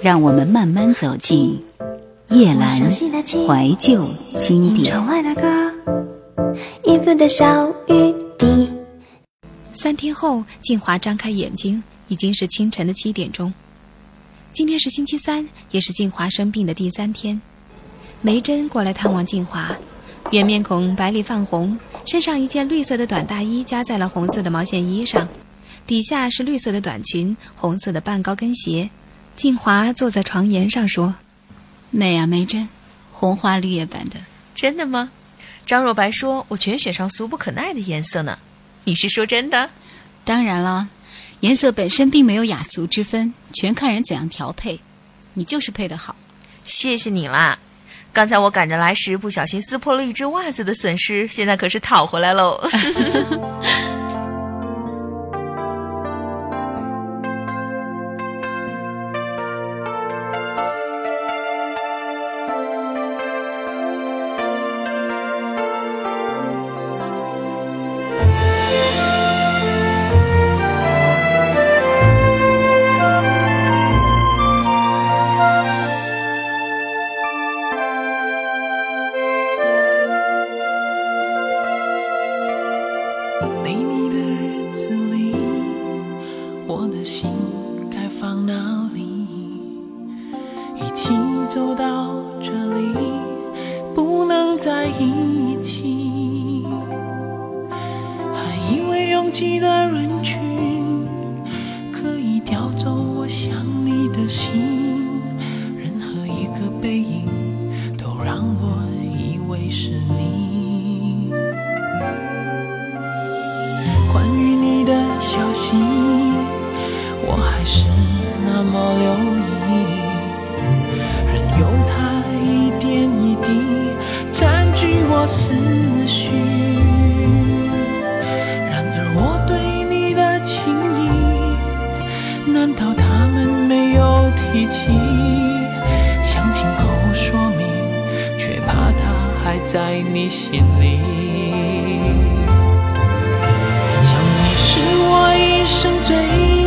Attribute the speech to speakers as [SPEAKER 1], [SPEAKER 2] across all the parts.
[SPEAKER 1] 让我们慢慢走进夜阑怀旧经典。
[SPEAKER 2] 三天后，静华张开眼睛，已经是清晨的七点钟。今天是星期三，也是静华生病的第三天。梅珍过来探望静华，圆面孔白里泛红，身上一件绿色的短大衣夹在了红色的毛线衣上，底下是绿色的短裙，红色的半高跟鞋。静华坐在床沿上说：“
[SPEAKER 1] 美啊，梅珍，红花绿叶版的，
[SPEAKER 3] 真的吗？张若白说我全选上俗不可耐的颜色呢。你是说真的？
[SPEAKER 1] 当然了，颜色本身并没有雅俗之分，全看人怎样调配。你就是配得好，
[SPEAKER 3] 谢谢你啦。”刚才我赶着来时不小心撕破了一只袜子的损失，现在可是讨回来喽。
[SPEAKER 4] 消息我还是那么留意任由它一点一滴占据我思绪。然而我对你的情意难道他们没有提起？想亲口说明却怕他还在你心里。最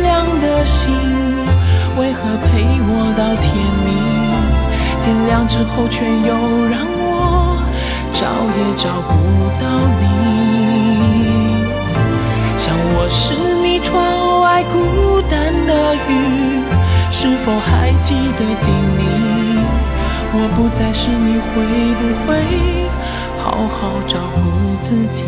[SPEAKER 4] 亮的星，为何陪我到天明？天亮之后却又让我。找也找不到你，像我是你窗外孤单的雨，是否还记得叮咛？我不在时，你会不会好好照顾自己？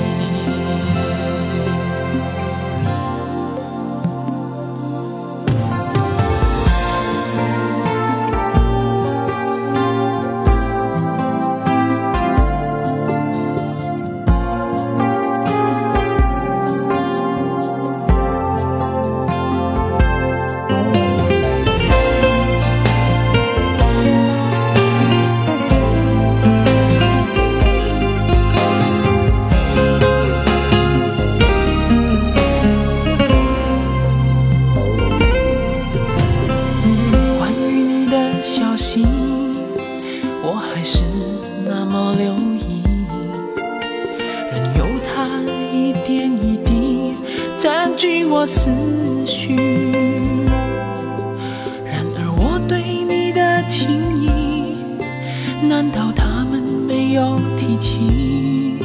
[SPEAKER 4] 到他们没有提起，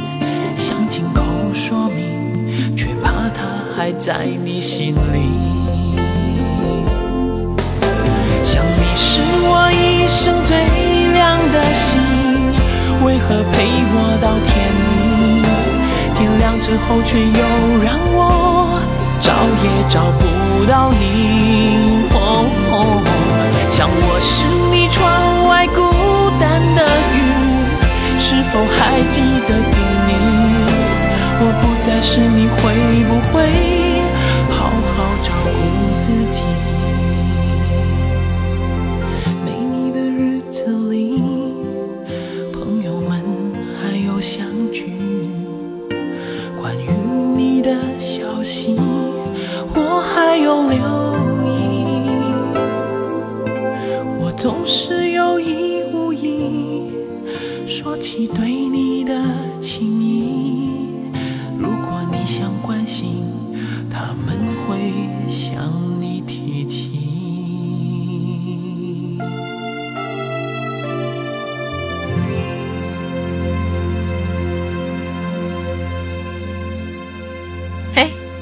[SPEAKER 4] 想亲口说明，却怕他还在你心里，想你是我一生最亮的星，为何陪我到天明？天亮之后却又让我找也找不到你。像我是你窗外孤单的雨，是否还记得叮咛？我不再是，你会不会好好照顾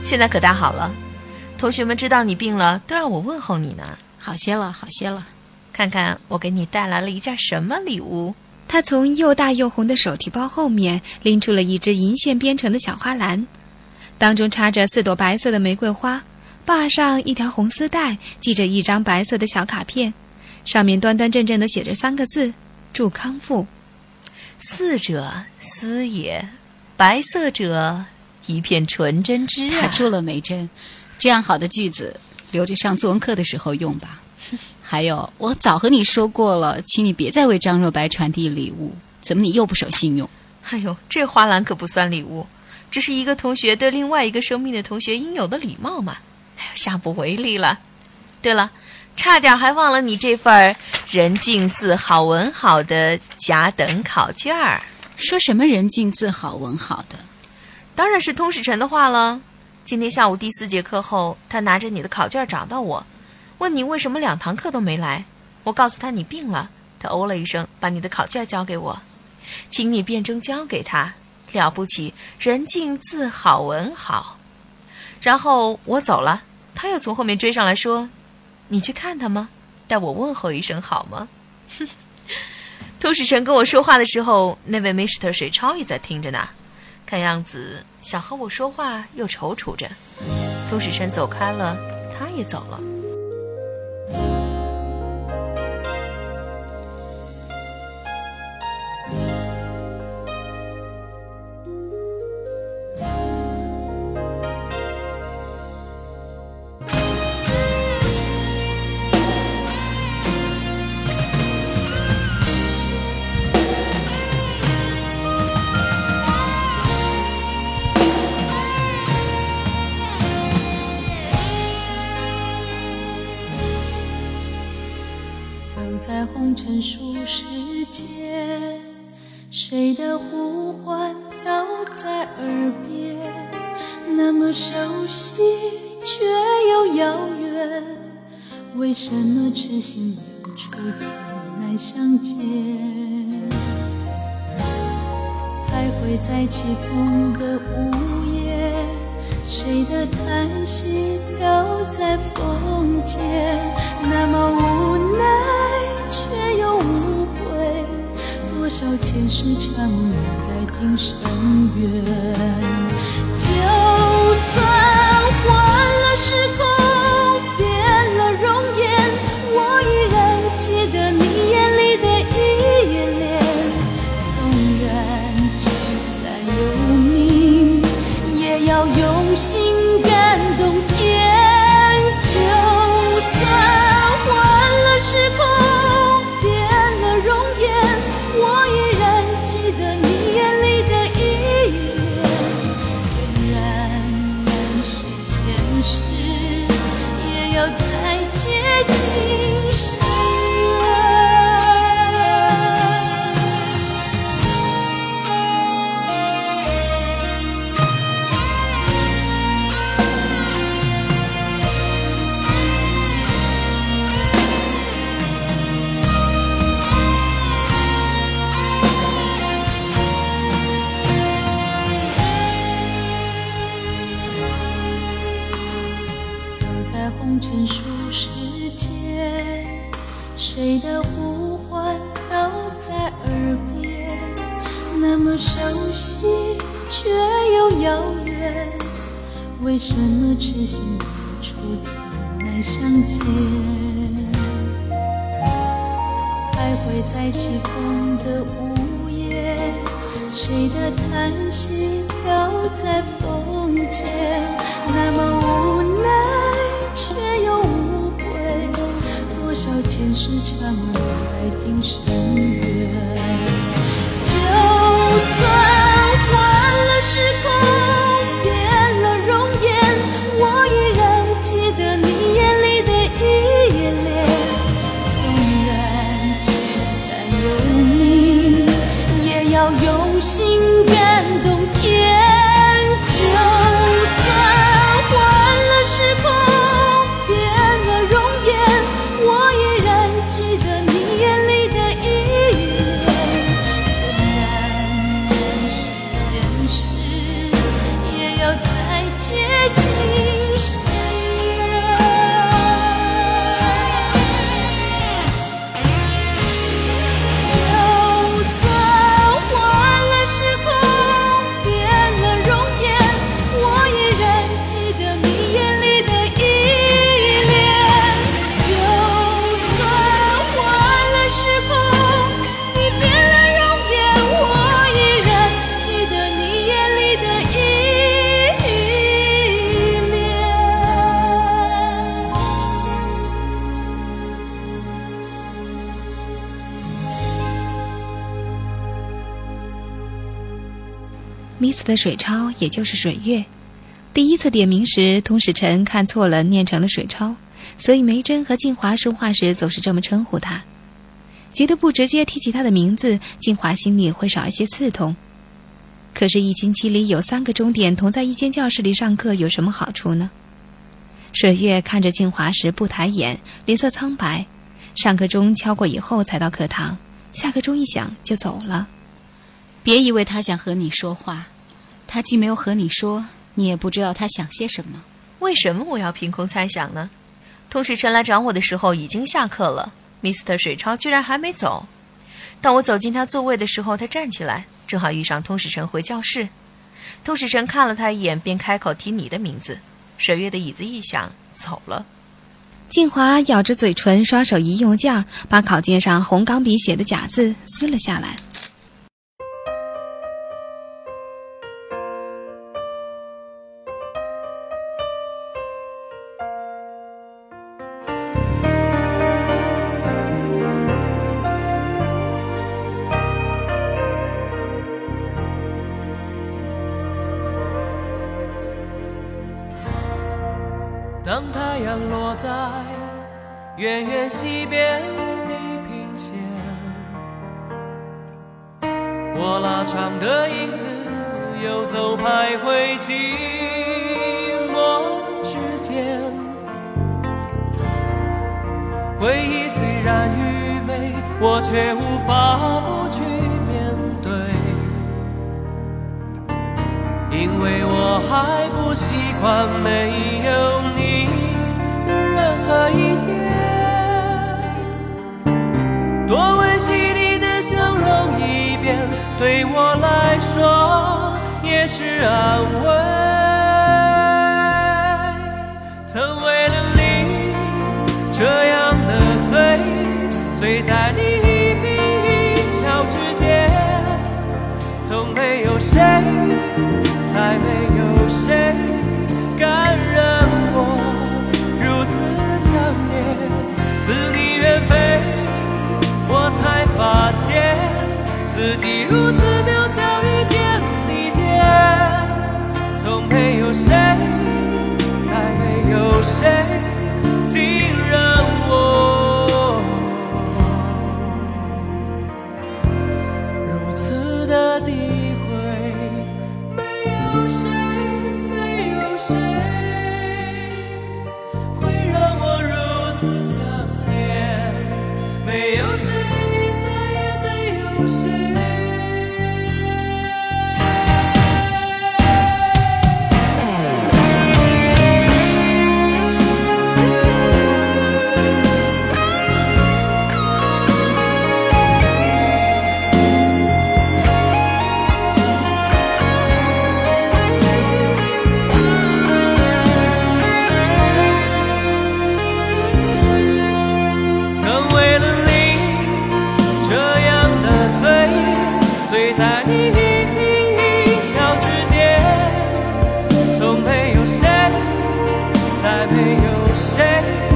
[SPEAKER 3] 现在可大好了，同学们知道你病了，都要我问候你呢。
[SPEAKER 1] 好些了，好些了。
[SPEAKER 3] 看看我给你带来了一件什么礼物。
[SPEAKER 2] 他从又大又红的手提包后面拎出了一只银线编成的小花篮，当中插着四朵白色的玫瑰花，把上一条红丝带，系着一张白色的小卡片，上面端端正正的写着三个字：“祝康复。”
[SPEAKER 3] 四者思也，白色者一片纯真之
[SPEAKER 1] 打
[SPEAKER 3] 啊！
[SPEAKER 1] 住了，梅珍，这样好的句子留着上作文课的时候用吧。还有，我早和你说过了，请你别再为张若白传递礼物。怎么你又不守信用？
[SPEAKER 3] 哎呦，这花篮可不算礼物，这是一个同学对另外一个生命的同学应有的礼貌嘛。哎呦，下不为例了。对了，差点还忘了你这份儿人静字好文好的甲等考卷儿，
[SPEAKER 1] 说什么人静字好文好的？
[SPEAKER 3] 当然是通史晨的话了。今天下午第四节课后，他拿着你的考卷找到我，问你为什么两堂课都没来。我告诉他你病了，他哦了一声，把你的考卷交给我，请你辩证交给他。了不起，人静字好文好。然后我走了，他又从后面追上来说：“你去看他吗？代我问候一声好吗？”，通史臣跟我说话的时候，那位 Mr. 水超也在听着呢。看样子想和我说话，又踌躇着。通史晨走开了，他也走了。
[SPEAKER 5] 在红尘世间，谁的呼唤飘在耳边，那么熟悉却又遥远。为什么痴心人初见难相见？徘徊在起风的午夜，谁的叹息飘在风间？那么无奈多少前世缠梦难待今生缘。就算换了时空，变了容颜，我依然记得你眼里的依恋。纵然聚散有命，也要用心为什么痴心人初总难相见？徘徊在起风的午夜，谁的叹息飘在风间？那么无奈却又无悔，多少前世缠梦待今生
[SPEAKER 2] Mr. 水超，也就是水月。第一次点名时，通使臣看错了，念成了水超，所以梅珍和静华说话时总是这么称呼他。觉得不直接提起他的名字，静华心里会少一些刺痛。可是，一星期里有三个钟点同在一间教室里上课，有什么好处呢？水月看着静华时不抬眼，脸色苍白。上课钟敲过以后才到课堂，下课钟一响就走了。
[SPEAKER 1] 别以为他想和你说话，他既没有和你说，你也不知道他想些什么。
[SPEAKER 3] 为什么我要凭空猜想呢？通使臣来找我的时候已经下课了，Mr. 水超居然还没走。当我走进他座位的时候，他站起来，正好遇上通使臣回教室。通使臣看了他一眼，便开口提你的名字。水月的椅子一响，走了。
[SPEAKER 2] 静华咬着嘴唇，双手一用劲儿，把考卷上红钢笔写的假字撕了下来。
[SPEAKER 6] 远远西边地平线，我拉长的影子游走徘徊寂寞之间。回忆虽然愚昧，我却无法不去面对。因为我还不习惯没有你多温习你的笑容一遍，对我来说也是安慰。曾为了你这样的醉，醉在你一颦一笑之间，从没有谁。再没有谁感如此没有谁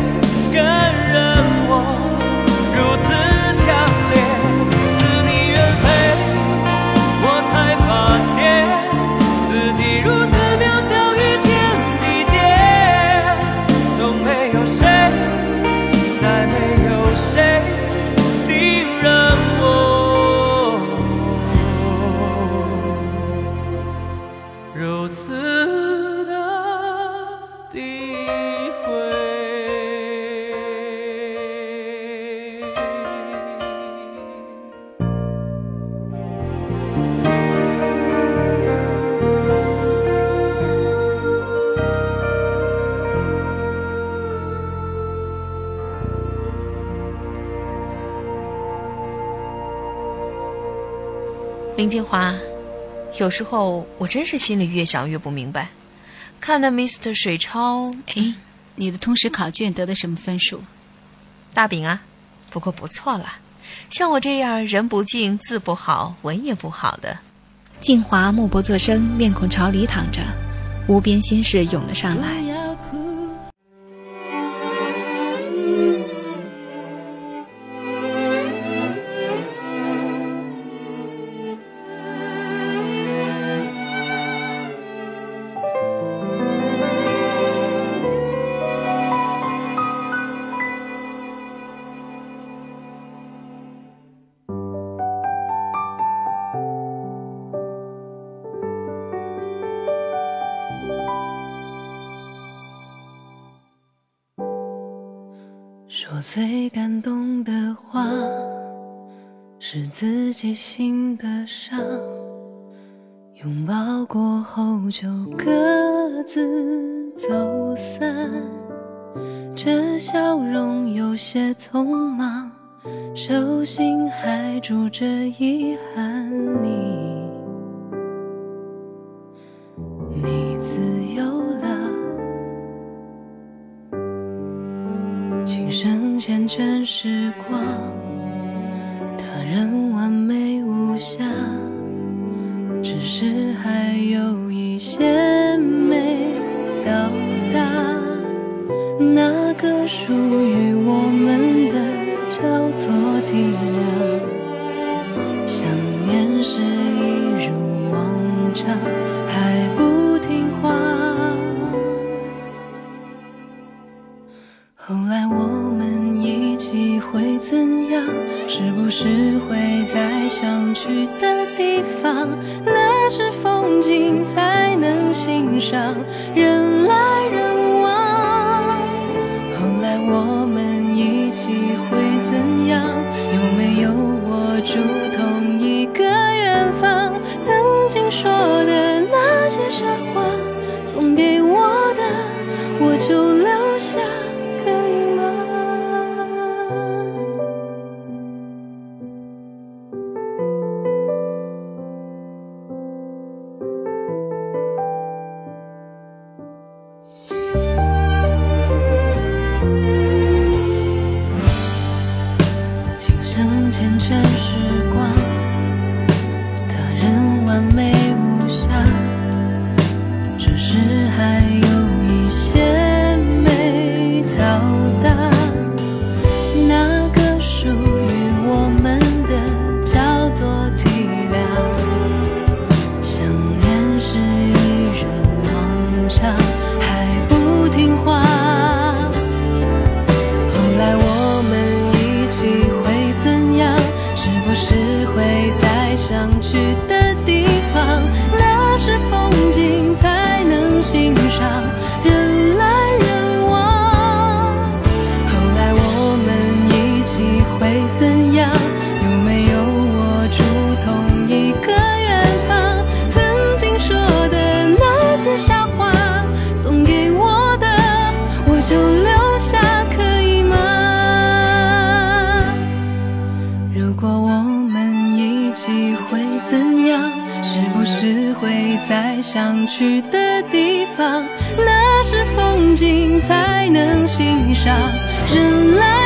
[SPEAKER 3] 林静华，有时候我真是心里越想越不明白。看那 Mr. 水超
[SPEAKER 1] 哎，你的通识考卷得的什么分数？
[SPEAKER 3] 大饼啊，不过不错啦。像我这样人不静、字不好、文也不好的，
[SPEAKER 2] 静华默不作声，面孔朝里躺着，无边心事涌了上来。
[SPEAKER 7] 己心的伤。拥抱过后就各自走散，这笑容有些匆忙，手心还住着遗憾。你。你自由了，轻声缱绻时光，他人那个属于我们的叫做体谅，想念是一如往常，想去的地方，那是风景才能欣赏，人来